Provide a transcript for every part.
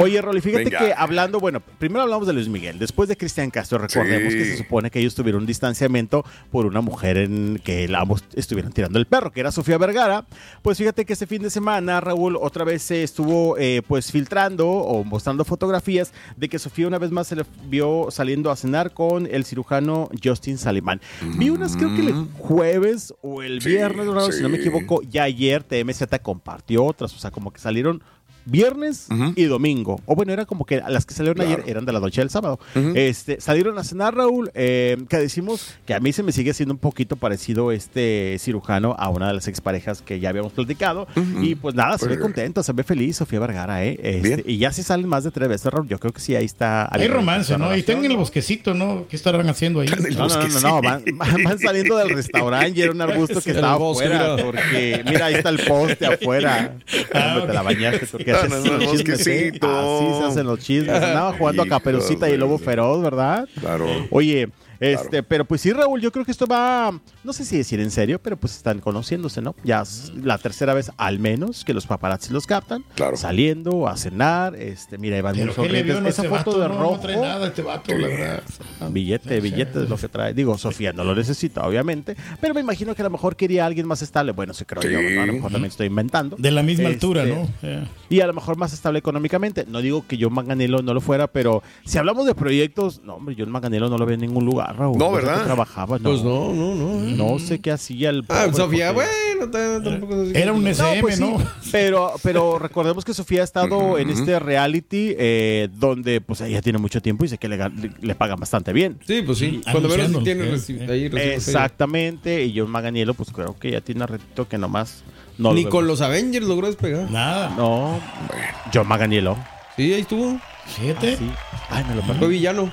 Oye, Rolly, fíjate Venga. que hablando, bueno, primero hablamos de Luis Miguel, después de Cristian Castro, recordemos Sí. que se supone que ellos tuvieron un distanciamiento por una mujer en que ambos estuvieron tirando el perro, que era Sofía Vergara. Pues fíjate que este fin de semana, Raúl, otra vez se estuvo eh, pues filtrando o mostrando fotografías de que Sofía una vez más se le vio saliendo a cenar con el cirujano Justin Salimán. Vi unas, creo que el jueves o el Sí, viernes, Raúl, si no me equivoco, ya ayer TMZ compartió otras, o sea, como que salieron viernes y domingo. O bueno, era como que las que salieron ayer eran de la noche del sábado. este, salieron a cenar, Raúl, eh, que decimos que a mí se me sigue siendo un poquito parecido este cirujano a una de las exparejas que ya habíamos platicado. Y pues nada, se ve contenta, se ve feliz Sofía Vergara, ¿eh? Este, y ya si salen más de tres veces, Raúl, yo creo que sí, ahí está. Hay romance, ¿no? Y están en el bosquecito, ¿no? ¿Qué estarán haciendo ahí? No, no, no, no, van, van- van saliendo del restaurante y era un arbusto que estaba bosque, afuera. mira. Porque, mira, ahí está el poste afuera. Hombre, te la bañaste, Ah, no, ¿eh? Así se hacen los chismes. Andaba jugando a Caperucita y el Lobo Feroz, ¿verdad? Claro. Oye, este, pero pues sí, Raúl, yo creo que esto va, no sé si decir en serio, pero pues están conociéndose, ¿no? Ya es la tercera vez al menos que los paparazzi los captan, saliendo a cenar, este, mira, Iván muy ¿Pero qué le vio sonrientes. en Esa foto vato? de No, rojo. No trae nada este vato, la verdad. Billete, billete es lo que trae. Digo, Sofía no lo necesita, obviamente. Pero me imagino que a lo mejor quería alguien más estable. Bueno, sí creo yo, ¿verdad? A lo mejor también estoy inventando. De la misma Este, altura, ¿no? Y a lo mejor más estable económicamente. No digo que John Manganelo no lo fuera, pero si hablamos de proyectos, no, hombre, John Manganelo no lo ve en ningún lugar, Raúl. No, ¿verdad? trabajaba, no. Pues no, no, no. No sé qué hacía el. Ah, pobre, Sofía, porque- bueno, tampoco Era un que- SM, pues sí, ¿no? Pero, pero recordemos que Sofía ha estado en este reality eh, donde pues ella tiene mucho tiempo y sé que le, le, le pagan bastante bien. Sí, pues sí. Y- Cuando menos tiene ¿eh? reci- ahí Exactamente. Y John Maganielo, pues creo que ya tiene un ratito que nomás no lo Ni con los Avengers logró despegar. Nada. No. John Maganielo. Sí, ahí estuvo. ¿Siete? Sí. Ay, me lo perdí. Fue villano.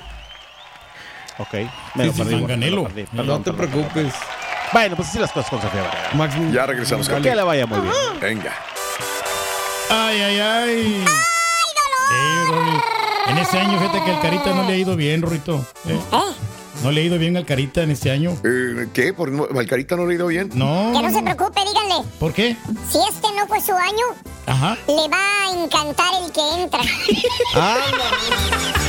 Ok. Me lo perdí. Manganiello. me lo perdí. No te preocupes. Bueno, pues así las cosas con Sofía Vergara. Max, Ya regresamos, Carly. Que le vaya muy bien. Venga. Ay, ay, ay. Sí, Rolly. En ese año, fíjate que el Carita no le ha ido bien, Rorito. Eh, No he leído bien al Carita en este año. Eh, ¿Qué? ¿Por no- Valcarita no le ha ido bien? No. Que no se preocupe, díganle. ¿Por qué? Si este no fue su año, Ajá. le va a encantar el que entra.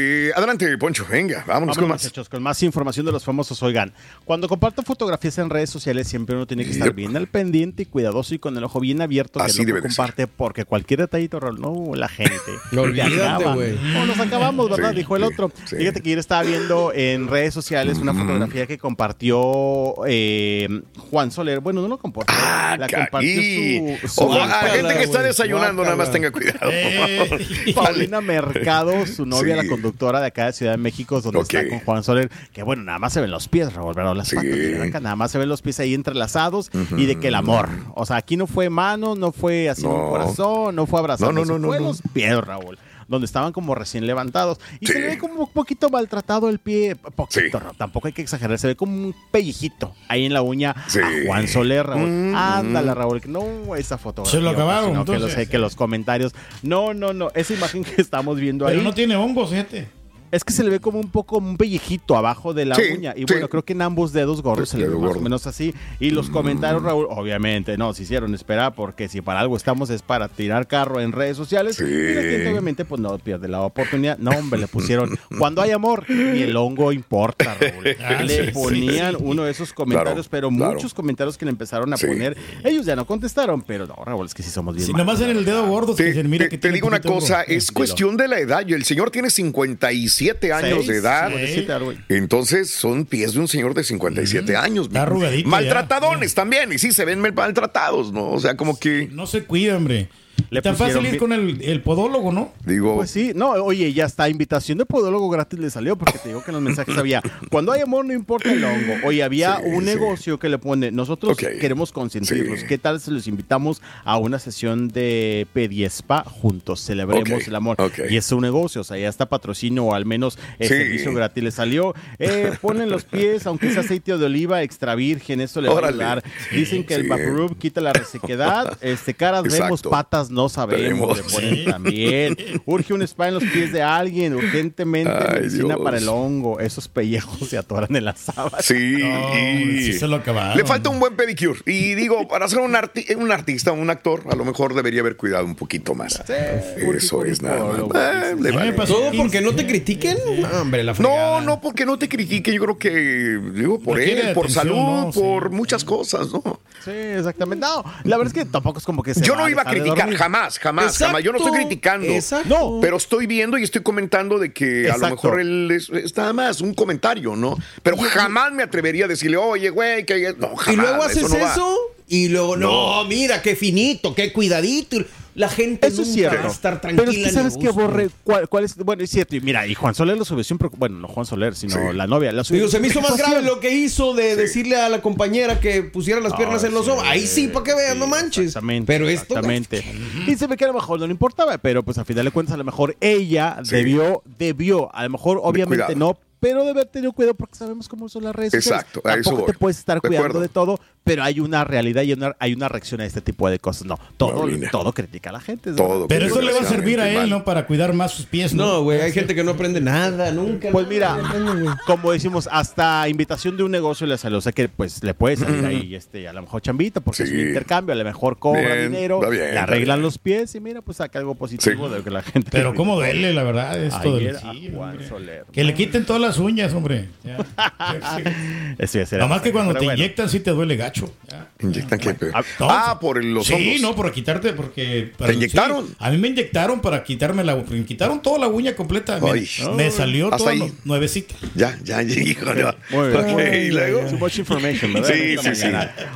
Eh, adelante, Poncho, venga, vámonos Vámonos, con más. muchachos, con más información de los famosos. Oigan, cuando comparto fotografías en redes sociales, siempre uno tiene que estar Yep. bien al pendiente y cuidadoso y con el ojo bien abierto Así que debe lo de comparte, porque cualquier detallito, no, la gente. No, te olvídate, acaba. güey. O nos acabamos, ¿verdad? Sí, Dijo el otro. sí. Fíjate que ayer estaba viendo en redes sociales una fotografía que compartió eh, Juan Soler. Bueno, no lo compartió. la compartió su, su Ojo, a la gente que está desayunando, nada más tenga cuidado. Eh. Paulina Mercado, su novia, Sí. la conductora de acá de Ciudad de México, donde está con Juan Soler, que bueno, nada más se ven los pies, Raúl, ¿verdad? Las Sí. patas nada más se ven los pies ahí entrelazados y de que el amor. O sea, aquí no fue mano, no fue así No. un corazón, no fue abrazando, No, no, no, no, fue no. los pies, Raúl. Donde estaban como recién levantados. Y Sí. se le ve como un poquito maltratado el pie. Poquito, Sí. Tampoco hay que exagerar. Se ve como un pellejito ahí en la uña Sí. a Juan Soler, Raúl. Mm. Ándale, Raúl. que No, esa fotografía. Se lo acabaron, sino que, los, entonces. que los comentarios. No, no, no. Esa imagen que estamos viendo Pero ahí. no tiene hongos, gente. Es que se le ve como un poco un pellejito abajo de la Sí, uña. Y sí. bueno, creo que en ambos dedos gordos Sí, se le ve más gordo. o menos así. Y los comentarios, Raúl, obviamente, no, se hicieron esperar porque si para algo estamos es para tirar carro en redes sociales. Sí. Y la gente obviamente pues no pierde la oportunidad. No, hombre, le pusieron, cuando hay amor, ni el hongo importa, Raúl. Ah, le ponían uno de esos comentarios, Claro, pero claro. muchos comentarios que le empezaron a Sí. poner, ellos ya no contestaron, pero no, Raúl, es que sí somos bien Si malos, nomás en el dedo gordo Te, que se mira te- que te digo una cosa, es cuestión de la edad. Y el señor tiene 57 años Seis, de edad. Entonces son pies de un señor de 57 años. Está arrugadito Maltratadones ya. también. Y sí, se ven maltratados, ¿no? O sea, como que, No se cuida, hombre. Le tan fácil ir con el, el podólogo, ¿no? digo, Pues sí, no, oye, ya está, invitación de podólogo gratis le salió porque te digo que en los mensajes había, cuando hay amor no importa el hongo. Oye, había Sí, un sí. negocio que le pone, nosotros queremos consentirlos. Sí. ¿Qué tal si los invitamos a una sesión de Pediespa juntos? Celebremos el amor. Y es un negocio, o sea, ya está patrocinio o al menos el Sí. servicio gratis le salió. Eh, ponen los pies, aunque sea aceite de oliva extra virgen, eso le va a ayudar. Dicen que el. Vaporub quita la resequedad, este, caras vemos, patas no sabemos. Le ponen también. Urge un spa en los pies de alguien, urgentemente Ay, medicina Dios. para el hongo. Esos pellejos se atoran en la sábana. sí. No, sí se lo acabaron. Le falta un buen pedicure. Y digo, para ser un, arti- un artista, un actor, a lo mejor debería haber cuidado un poquito más. Eso es nada más. Ah, le vale. pasó ¿Todo 15. porque no te critiquen? No, hombre, la No, no porque no te critique, yo creo que digo por Requiere él, por atención, salud, ¿no? Sí. por muchas cosas, ¿no? Sí, exactamente. No, la verdad es que tampoco es como que se Yo no iba a criticar. Jamás, jamás, Exacto, jamás. Yo no estoy criticando. exacto. No, Pero estoy viendo y estoy comentando de que a lo mejor él es, es nada más un comentario, ¿no? Pero jamás me atrevería a decirle, oye, güey, que no, jamás. Y luego haces eso. eso, no y luego, no, No. mira, qué finito, qué cuidadito. La gente Eso es nunca cierto. va a estar tranquila. Pero es que sabes que borre cuál, cuál es. Bueno, es cierto. Y mira, y Juan Soler lo subió preocup- Bueno, no Juan Soler, sino Sí. la novia. La subió Digo, se me hizo más grave lo que hizo de decirle a la compañera que pusiera las piernas en los hombros. Ahí sí, para que vean, Sí, no manches. Exactamente. Pero esto. Exactamente. Y se ve que a lo mejor no le importaba, pero pues a final de cuentas, a lo mejor ella Sí. debió, debió, a lo mejor obviamente no, pero de haber tenido cuidado porque sabemos cómo son las redes sociales. Exacto, a eso Tampoco te puedes estar cuidando de todo, pero hay una realidad y una, hay una reacción a este tipo de cosas. No, todo, todo critica a la gente. Todo. Pero eso le va a servir a él, ¿no? Para cuidar más sus pies, ¿no? No, güey, hay gente que no aprende nada, nunca. Pues nada, mira, como decimos, hasta invitación de un negocio le salió. O sea que pues le puede salir ahí este, a lo mejor chambita, porque es un intercambio, a lo mejor cobra Bien, dinero, bien, le arreglan bien. los pies y mira, pues saca algo positivo Sí. de que la gente. Pero cómo duele, la verdad, esto Ayer del sí, Juan. Soler. Que le quiten todas las uñas, hombre. Ya. Eso ya será Nada más que cuando te bueno. inyectan sí te duele gacho. Ya. ¿Inyectan qué? Ah, No, ah, por los Sí, hongos. no, por quitarte, porque... ¿Te inyectaron? sí, a mí me inyectaron para quitarme la... Me quitaron toda la uña completa. Me, Ay. me salió Hasta toda ahí. nu- nuevecita. Ya, ya, ya, híjole. Muy bien. Ok, y luego. Too much information, ¿verdad? Sí, sí, sí.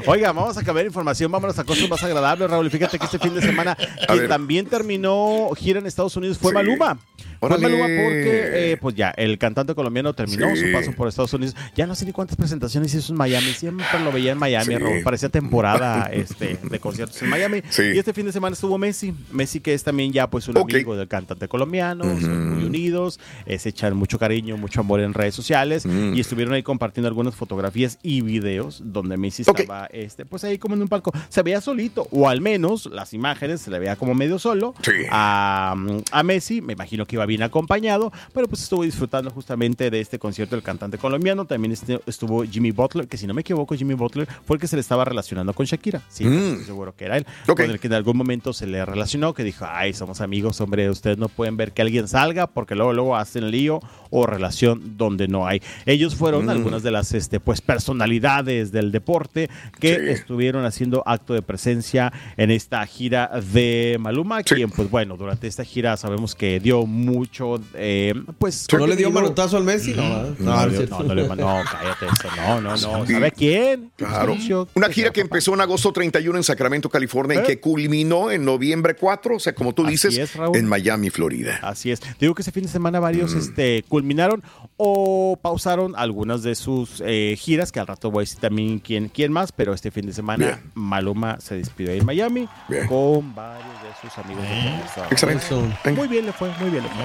Oiga, vamos a cambiar información, vámonos a cosas más agradables, Raúl. Y Fíjate que este fin de semana, quien ver. también terminó gira en Estados Unidos fue Sí. Maluma. Fue Órale. Maluma porque, eh, pues ya, el cantante colombiano terminó Sí. su paso por Estados Unidos. Ya no sé ni cuántas presentaciones hizo en Miami. Siempre lo veía en Miami, Sí. Raúl. Parecía temporada este, de conciertos en Miami. Sí. Y este fin de semana estuvo Messi. Messi, que es también ya pues un Ok. amigo del cantante colombiano. Son muy unidos. eh, se echan mucho cariño, mucho amor en redes sociales. Mm. Y estuvieron ahí compartiendo algunas fotografías y videos donde Messi Ok. estaba este, pues ahí como en un palco. Se veía solito, o al menos las imágenes se le veía como medio solo. Sí. A, a Messi, me imagino que iba vino acompañado, pero pues estuvo disfrutando justamente de este concierto del cantante colombiano. También este- estuvo Jimmy Butler, que si no me equivoco, Jimmy Butler fue el que se le estaba relacionando con Shakira. Sí, Mm. seguro que era él. Con el que en algún momento se le relacionó, que dijo, ay, somos amigos, hombre, ustedes no pueden ver que alguien salga porque luego, luego hacen lío o relación donde no hay. Ellos fueron Mm. algunas de las este, pues, personalidades del deporte que estuvieron haciendo acto de presencia en esta gira de Maluma, quien, pues bueno, durante esta gira sabemos que dio mucho, eh, pues... ¿No le dio contenido- manotazo al Messi? No. No, No, no, no, no le mandó, no, cállate eso, no, no, no, Sí. ¿sabe quién? Claro. Una gira que empezó en agosto 31 en Sacramento, California, y ¿Eh? que culminó en noviembre 4, o sea, como tú dices, es, Raúl. en Miami, Florida. Así es. Digo que ese fin de semana varios este, culminaron o pausaron algunas de sus eh, giras, que al rato voy a decir también quién, quién más, pero este fin de semana Bien. Maluma se despidió ahí en Miami Bien. con varios sus amigos. de Excelente. Muy bien le fue, muy bien le fue.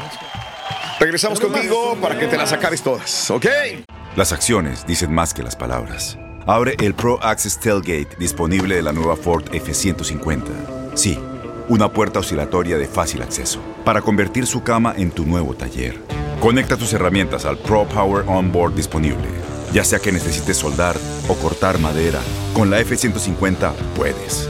Regresamos contigo para que te las acabes todas, ¿ok? Las acciones dicen más que las palabras. Abre el Pro Access Tailgate disponible de la nueva Ford F-150. Sí, una puerta oscilatoria de fácil acceso para convertir su cama en tu nuevo taller. Conecta tus herramientas al Pro Power Onboard disponible. Ya sea que necesites soldar o cortar madera, con la F-150 puedes.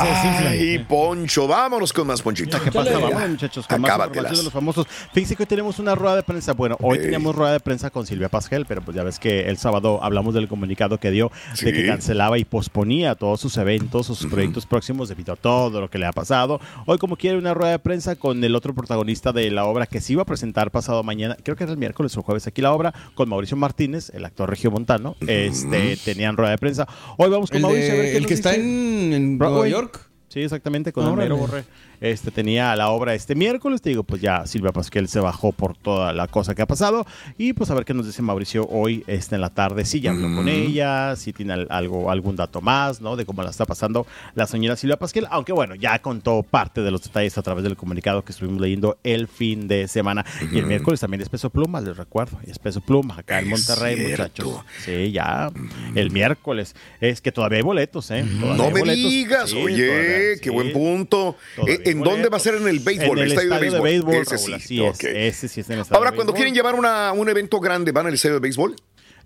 Ay, Poncho, vámonos con más Ponchito. ¿Qué pasa? Muchachos, con más información de los famosos. Fíjense que hoy tenemos una rueda de prensa. Bueno, hoy teníamos rueda de prensa con Silvia Pasquel, pero pues ya ves que el sábado hablamos del comunicado que dio Sí. de que cancelaba y posponía todos sus eventos, sus proyectos próximos debido a todo lo que le ha pasado. Hoy, como quiere, una rueda de prensa con el otro protagonista de la obra que se iba a presentar pasado mañana, creo que era el miércoles o jueves aquí la obra, con Mauricio Martínez, el actor regiomontano. Este, tenían rueda de prensa. Hoy vamos con El, Mauricio a ver qué el nos que está en, en Nueva Broadway. York. Sí, exactamente, con el Órale. mero Borré. Este tenía la obra este miércoles, te digo, pues ya Silvia Pasquel se bajó por toda la cosa que ha pasado y pues a ver qué nos dice Mauricio hoy este en la tarde, si ya habló con ella, si tiene al- algo algún dato más, ¿no? De cómo la está pasando la señora Silvia Pasquel, aunque bueno, ya contó parte de los detalles a través del comunicado que estuvimos leyendo el fin de semana y el miércoles también es Peso Pluma, les recuerdo, es Peso Pluma acá en Monterrey, cierto. muchachos. Sí, ya el miércoles, es que todavía hay boletos, ¿eh? Todavía No me boletos. digas, Sí, oye, todavía, qué sí. buen punto. Eh, ¿En dónde va a ser? En el béisbol, En el estadio, de béisbol, Ese Raúl, sí, así ok. es. Ese sí está en el estadio Ahora, de cuando béisbol. quieren llevar una- un evento grande, ¿van al estadio de béisbol?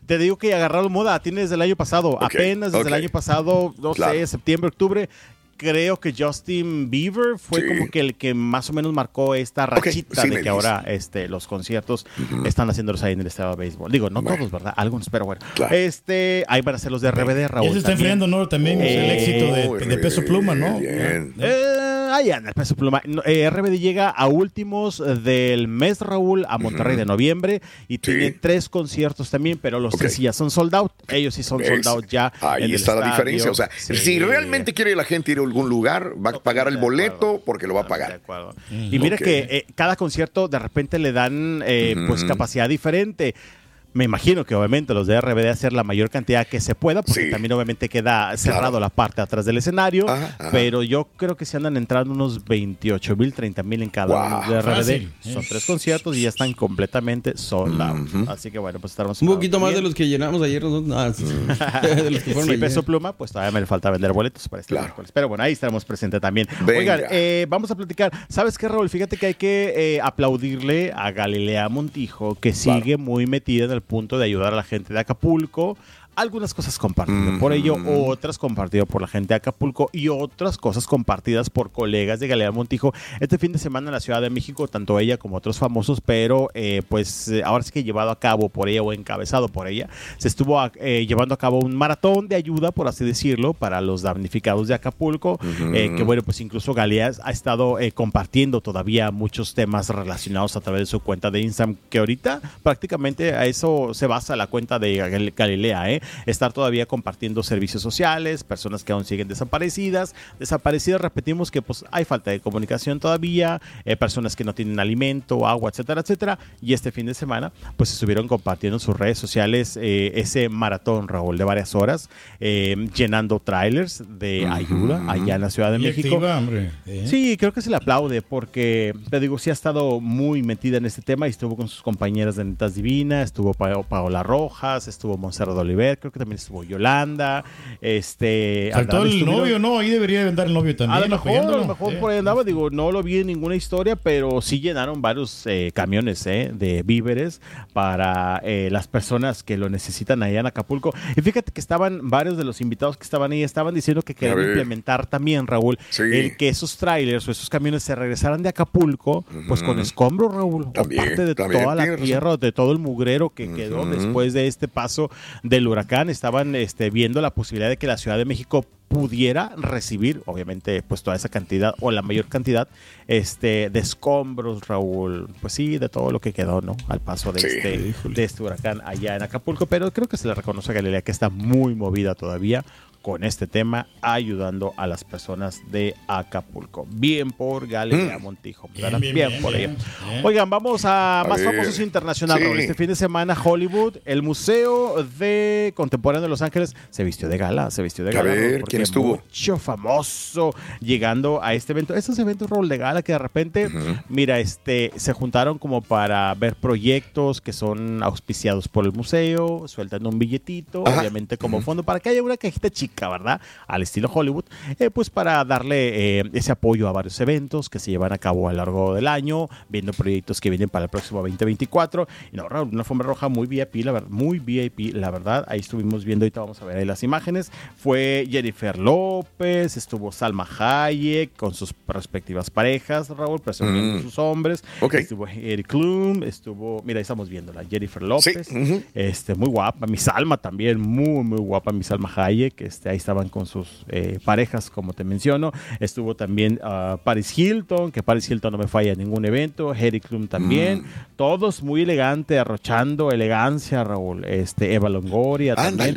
Te digo que agarraron moda, tiene desde el año pasado, apenas desde el ok. año pasado, no Claro. sé, septiembre, octubre. Creo que Justin Bieber fue Sí. como que el que más o menos marcó esta rachita sí de que ahora este, los conciertos están haciéndolos ahí en el estadio de béisbol. Digo, no todos, ¿verdad? Algunos, pero bueno. Este, ahí van a ser los de RBD, Raúl. Ya se está enfriando, ¿no? También el Eh, éxito de, de peso pluma, ¿no? Eh, ahí anda el peso pluma. No, eh, RBD llega a últimos del mes, Raúl, a Monterrey de noviembre y tiene tres conciertos también, pero los tres sí ya son sold out. Ellos sí son sold out ya. en Ahí el está la estadio. diferencia. O sea, Sí. si realmente quiere la gente ir a algún lugar, va a pagar el boleto porque lo va a pagar. Y mira que eh, cada concierto de repente le dan eh, pues capacidad diferente. Me imagino que obviamente los de RBD hacer la mayor cantidad que se pueda, porque también obviamente queda cerrado la parte de atrás del escenario. Pero yo creo que se andan entrando unos 28 mil, 30 mil en cada Wow. uno de RBD. Fácil. Son tres conciertos y ya están completamente sold out. Así que bueno, pues estaremos. Un poquito más de los que llenamos ayer nosotros. Ah, sí. de los que fueron peso pluma, pues todavía me falta vender boletos para este miércoles. Pero bueno, ahí estaremos presentes también. Venga. Oigan, eh, vamos a platicar. ¿Sabes qué, Raúl? Fíjate que hay que eh, aplaudirle a Galilea Montijo, que sigue muy metida en el punto de ayudar a la gente de Acapulco. Algunas cosas compartidas por ello, otras compartidas por la gente de Acapulco y otras cosas compartidas por colegas de Galilea Montijo. Este fin de semana en la Ciudad de México, tanto ella como otros famosos, pero eh, pues eh, ahora sí que llevado a cabo por ella o encabezado por ella, se estuvo eh, llevando a cabo un maratón de ayuda, por así decirlo, para los damnificados de Acapulco, eh, que bueno, pues incluso Galilea ha estado eh, compartiendo todavía muchos temas relacionados a través de su cuenta de Instagram, que ahorita prácticamente a eso se basa la cuenta de Gal- Galilea, ¿eh? Estar todavía compartiendo servicios sociales, personas que aún siguen desaparecidas, desaparecidas, repetimos que pues hay falta de comunicación todavía, eh, personas que no tienen alimento, agua, etcétera, etcétera, y este fin de semana pues estuvieron compartiendo en sus redes sociales eh, ese maratón, Raúl, de varias horas, eh, llenando trailers de ayuda allá en la Ciudad de Y México. activa, hombre. ¿eh? Sí, creo que se le aplaude porque, te digo, sí ha estado muy metida en este tema y estuvo con sus compañeras de Netas Divina, estuvo Pa- Paola Rojas, estuvo Monserrat Oliver, creo que también estuvo Yolanda, este... Faltó el estuvieron- novio, ¿no? Ahí debería de andar el novio también. a lo mejor, a lo mejor por ahí andaba, digo, no lo vi en ninguna historia, pero sí llenaron varios eh, camiones eh, de víveres para eh, las personas que lo necesitan allá en Acapulco. Y fíjate que estaban varios de los invitados que estaban ahí, estaban diciendo que querían implementar también, Raúl, el que esos trailers o esos camiones se regresaran de Acapulco, pues con escombros, Raúl, También, o parte de toda la tierra, de todo el mugrero que quedó después de este paso del huracán. Estaban este, viendo la posibilidad de que la Ciudad de México pudiera recibir, obviamente, pues toda esa cantidad o la mayor cantidad este, de escombros, Raúl. Pues sí, de todo lo que quedó, ¿no? Al paso de, Sí. este, de este huracán allá en Acapulco. Pero creo que se le reconoce a Galilea que está muy movida todavía con este tema, ayudando a las personas de Acapulco. Bien por Galilea Montijo. ¿verdad? Bien, bien, bien, por bien. ella. Bien. Oigan, vamos a, A más ver. famosos internacionales. Sí. Este fin de semana, Hollywood, el Museo de Contemporáneo de Los Ángeles se vistió de gala, se vistió de A gala. ver, Raúl, porque ¿quién estuvo? Mucho famoso llegando a este evento. Estos eventos, Raúl, de gala que de repente, mira, este, se juntaron como para ver proyectos que son auspiciados por el museo, sueltan un billetito, obviamente como fondo, para que haya una cajita chica, ¿verdad? Al estilo Hollywood, eh, pues para darle eh, ese apoyo a varios eventos que se llevan a cabo a lo largo del año, viendo proyectos que vienen para el próximo 2024. Y no, Raúl, una alfombra roja muy VIP, la verdad, muy VIP, la verdad. Ahí estuvimos viendo, ahorita vamos a ver ahí las imágenes. Fue Jennifer López, estuvo Salma Hayek con sus respectivas parejas, Raúl, presumiendo Mm. sus hombres. Ok. Estuvo Eric Klum, estuvo, mira, ahí estamos viéndola, Jennifer López, este, muy guapa, mi Salma también, muy, muy guapa, mi Salma Hayek, este, ahí estaban con sus eh, parejas, como te menciono. Estuvo también ah, Paris Hilton, que Paris Hilton no me falla en ningún evento, Eric Klum también, todos muy elegante, arrochando elegancia, Raúl, este, Eva Longoria también.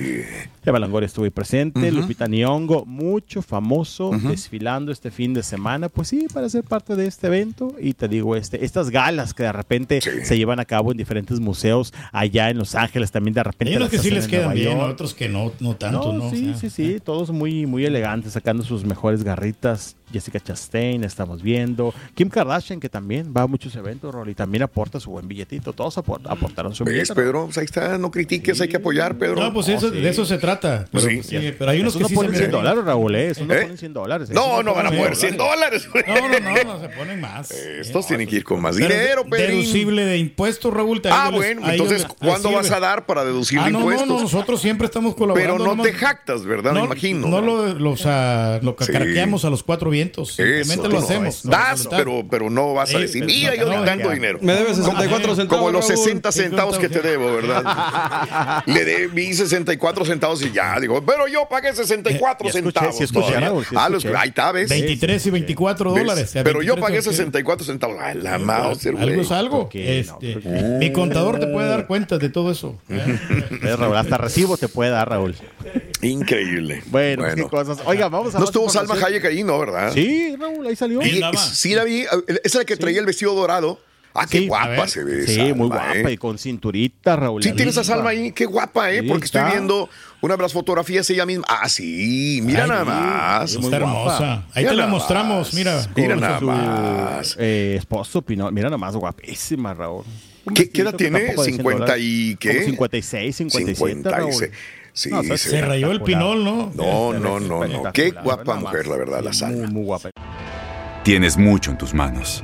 Eva Longoria estuvo ahí presente, Ujú. Lupita Nyong'o, mucho famoso, desfilando este fin de semana, pues sí, para ser parte de este evento. Y te digo, este, estas galas que de repente se llevan a cabo en diferentes museos allá en Los Ángeles, también de repente Hay unos que sí les quedan bien, otros que no, no tanto, ¿no? Sí, O sea, sí, sí, todos muy, muy elegantes, sacando sus mejores garritas. Jessica Chastain, estamos viendo. Kim Kardashian, que también va a muchos eventos, Rolly, también aporta su buen billetito. Todos aport- aportaron su ¿Ves, billete. Pedro? Pues ahí está, no critiques, hay que apoyar, Pedro. No, pues eso, de eso se trata. Pues Pero, sí. sí, pero hay unos Eso que no sí ponen se 100 me- dólares, Raúl, ¿eh? Eso no ¿Eh? ponen 100 dólares. ¿eh? No, no van a poner 100 dólares. No, no, no, no, se ponen más. Estos tienen que ir con más Pero dinero, Pedro. Deducible de impuestos, Raúl. Ah, bueno, entonces, ¿cuándo vas a dar para deducir Ah, no, impuestos? no, no, nosotros siempre estamos colaborando. Pero no te jactas, ¿verdad? Me No, imagino. No lo, cacaraqueamos a los cuatro vientos. Simplemente Eso, lo no, hacemos. Das, pero, pero no vas a decir, pero mira, no, yo no, dando ya. dinero. Me debes 64 centavos. Como los Raúl. 60 centavos que te debo, ¿verdad? Le debí 64 centavos y ya, digo, pero yo pagué 64 Eh, centavos. escuché, ah, los, ahí está, ¿ves? 23 y 24 ¿Ves? dólares. Pero yo 23 pagué o sea, 64 centavos. Ay, la Mauser, güey. Algo es algo. Este, Mi contador te puede dar cuenta de todo eso. Eh, Raúl, hasta recibo te puede dar, Raúl. Increíble. Bueno, qué cosas. Oiga, vamos a No estuvo Salma. Hayek ahí, ¿no? ¿Verdad? Sí, Raúl, ahí salió. Y- sí la vi. Esa es la que traía el vestido dorado. Ah, qué Sí, guapa se ve. Sí, Salma, muy guapa ¿eh? y con cinturita, Raúl. Sí, tienes a Salma ahí, qué guapa, ¿eh? Sí, Porque estoy viendo una de las fotografías ella misma. Ah, sí, mira Ay, nada más. está hermosa. Ahí te la nada mostramos, más. mira. Mira nada su, más. eh, esposo Pinol. Mira nomás, guapísima, Raúl. ¿Qué, qué edad tiene? tampoco de 100 ¿50 y qué? Como 56, 57, Raúl. 56. Sí, No, o sea, se- Se rayó el pinol, ¿no? No, no, no, no. Qué guapa nada mujer, más. la verdad, la Salma. Muy, muy guapa. Tienes mucho en tus manos.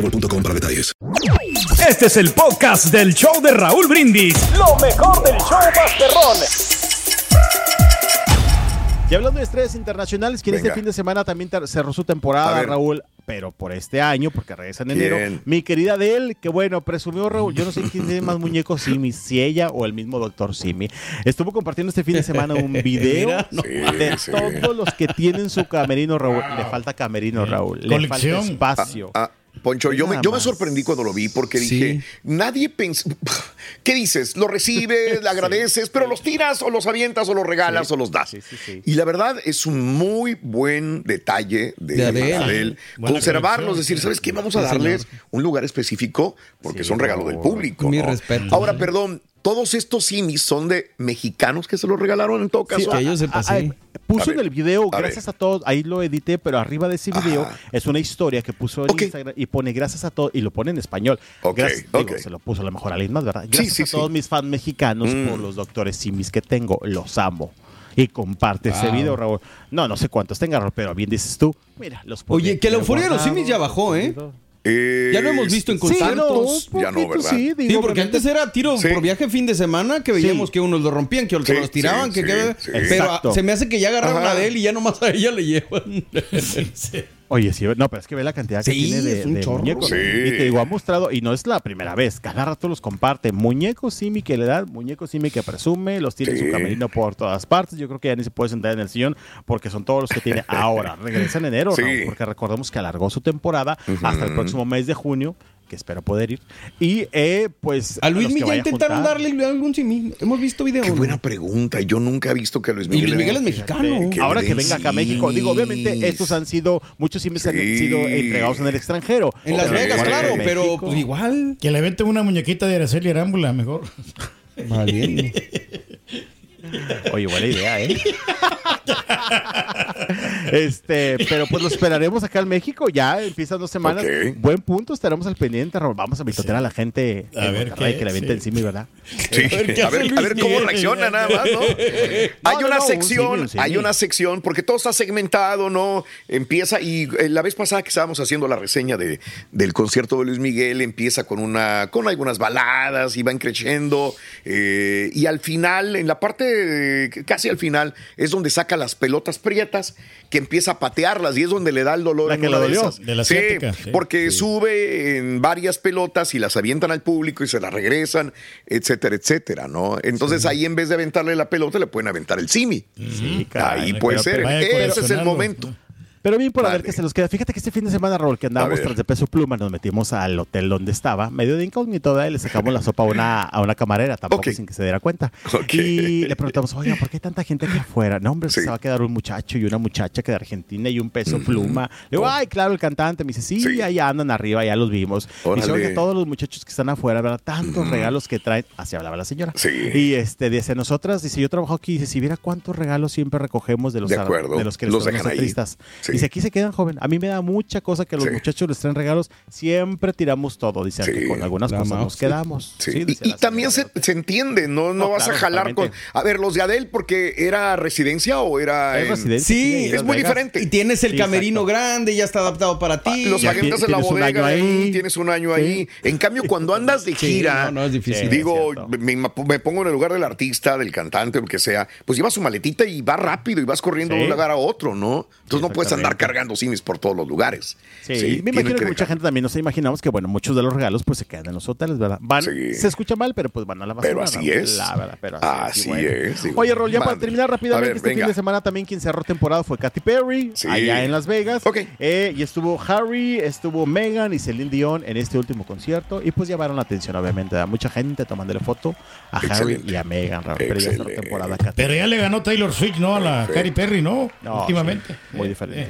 boostmobile.com para detalles. Este es el podcast del show de Raúl Brindis. Lo mejor del show Masterrón. Y hablando de estrellas internacionales, quien este fin de semana también cerró su A temporada. Raúl, pero por este año, porque regresa en enero. ¿Quién? Mi querida Adele, que bueno, presumió Raúl, yo no sé quién tiene más muñecos Simi, si ella o el mismo doctor Simi. Estuvo compartiendo este fin de semana un video Mira, no. de Sí, sí. todos los que tienen su camerino, Raúl. Le falta camerino, Raúl. Le falta Colección. espacio. Ah, Poncho, yo me, yo me sorprendí cuando lo vi porque dije, nadie pensó, ¿qué dices? ¿Lo recibes, le agradeces, pero los tiras o los avientas o los regalas o los das? Y la verdad es un muy buen detalle de, De Conservarlos, decir. ¿sabes qué? Vamos a darles un lugar específico porque son regalo del público. Mi ¿no? respeto. Ahora, perdón, todos estos simis son de mexicanos que se los regalaron en todo Sí, caso. que ellos sepan, ah, sí. ah, puso A ver, en el video, a gracias ver. a todos, ahí lo edité, pero arriba de ese video Ajá. es una historia que puso en. Instagram y pone gracias a todos, y lo pone en español. Ok, Gracias- digo, se lo puso a lo mejor a alguien más, ¿verdad? Gracias sí, a todos sí. mis fans mexicanos Mm. por los doctores simis que tengo, los amo. Y comparte ese video, Raúl. No, no sé cuántos tenga, Raúl, pero bien dices tú. Mira, los pone Oye, que la euforia de los simis ya bajó, ¿eh? Eh, Ya lo hemos visto en Sí, no, conciertos. Ya no, ¿verdad? sí, Sí, digo, porque antes era tiro Sí. por viaje fin de semana que veíamos Sí. que unos lo rompían, que otros Sí, los tiraban, sí, que, sí, que- sí. pero Exacto. se me hace que ya agarraron Ajá. a él y ya nomás a ella le llevan. Oye, sí, no, pero es que ve la cantidad que Sí, tiene de, es un de chorro. muñecos. Sí. Y te digo, ha mostrado, y no es la primera vez, cada rato los comparte. Muñecos Simi que le da, muñecos Simi que presume, los tiene en su camerino por todas partes. Yo creo que ya ni se puede sentar en el sillón porque son todos los que tiene ahora. Regresa en enero, Sí. Raúl, porque recordemos que alargó su temporada hasta el próximo mes de junio, que espero poder ir. Y eh, pues. A Luis Miguel intentaron juntar. darle algún simi. Hemos visto videos. Qué ¿no? buena pregunta. Yo nunca he visto que a Luis Y Miguel. Luis Miguel es mexicano. que Ahora que venga acá a México, digo, obviamente estos han sido, muchos simis han Sí. sido entregados en el extranjero. En Las Vegas, claro, pero pues igual. Que le vente una muñequita de Araceli Arámbula, mejor. Valiendo. Oye, buena idea, ¿eh? este, pero pues lo esperaremos acá en México. Ya empiezan dos semanas. Buen punto, estaremos al pendiente. Vamos a bitotear a la gente A en ver qué, que le vente sí. encima, ¿verdad? Sí, A ver qué a hace ver, Luis a ver cómo reacciona nada más, ¿no? hay no, una no, sección, simio, un simio. hay una sección, porque todo está segmentado, ¿no? Empieza, y eh, la vez pasada que estábamos haciendo la reseña de, del concierto de Luis Miguel, empieza con una, con algunas baladas, y van creciendo, eh, y al final, en la parte, de- casi al final, es donde saca las pelotas prietas, que empieza a patearlas, y es donde le da el dolor La en que una le de dolió, de la Sí, asiática, sí. porque sube en varias pelotas y las avientan al público y se las regresan, etcétera, etcétera, ¿no? Entonces ahí en vez de aventarle la pelota le pueden aventar el simi. Caray. Ahí puede ser. Ese es el momento. Pero bien por ver Dale. que se los queda. Fíjate que este fin de semana, Raúl, que andábamos tras de peso pluma, nos metimos al hotel donde estaba, medio de incógnito, y le sacamos la sopa a una, a una camarera, tampoco sin que se diera cuenta. Y le preguntamos, oiga, ¿por qué hay tanta gente aquí afuera? No, hombre, se va a quedar un muchacho y una muchacha que de Argentina y un peso pluma. Le digo, ay, claro, el cantante. Me dice, sí, ahí andan arriba, ya los vimos. Me dice, Órale. oiga, todos los muchachos que están afuera, ¿verdad? Tantos regalos que traen. Así hablaba la señora. Y este, dice, nosotras, dice, yo trabajo aquí, dice, si viera cuántos regalos siempre recogemos de los, De ar- acuerdo. de los que les Los dejan ahí. artistas. Sí. Dice, aquí se quedan, joven. A mí me da mucha cosa que los muchachos les traen regalos. Siempre tiramos todo. Dice, aunque con algunas cosas nos quedamos. Sí, Sí, y- dice y, también se, se entiende, no, no, No, vas claro, a jalar con. A ver, los de Adele, porque era residencia o era. Es en- residencia, Sí, es muy Vegas. diferente. Y tienes el Sí, camerino grande, ya está adaptado para ti. Los ti- en la bodega, año ahí. tienes un año ahí. En cambio, cuando andas de Sí, gira, no, no, es difícil. digo, me, me pongo en el lugar del artista, del cantante, lo que sea, pues llevas su maletita y vas rápido y vas corriendo de un lugar a otro, ¿no? Entonces no puedes andar cargando cines por todos los lugares. Sí, Sí, me imagino que, que mucha gente también nos imaginamos que, bueno, muchos de los regalos pues se quedan en los hoteles, ¿verdad? Van, Sí. se escucha mal, pero pues van a la basura. Pero así es. La verdad, pero así, Así es, y bueno. es, digo, Oye, Rol, ya para terminar rápidamente, ver, este venga. fin de semana también quien cerró temporada fue Katy Perry, Sí. allá en Las Vegas. Eh, y estuvo Harry, estuvo Megan y Celine Dion en este último concierto. Y pues llamaron la atención, obviamente, a mucha gente tomándole foto a Harry Excelente. y a Megan, Raúl. Pero ya cerró temporada Katy Pero ya le ganó Taylor Swift, ¿no? A la Sí. Katy Perry, ¿no? No, Últimamente. sí, muy diferente.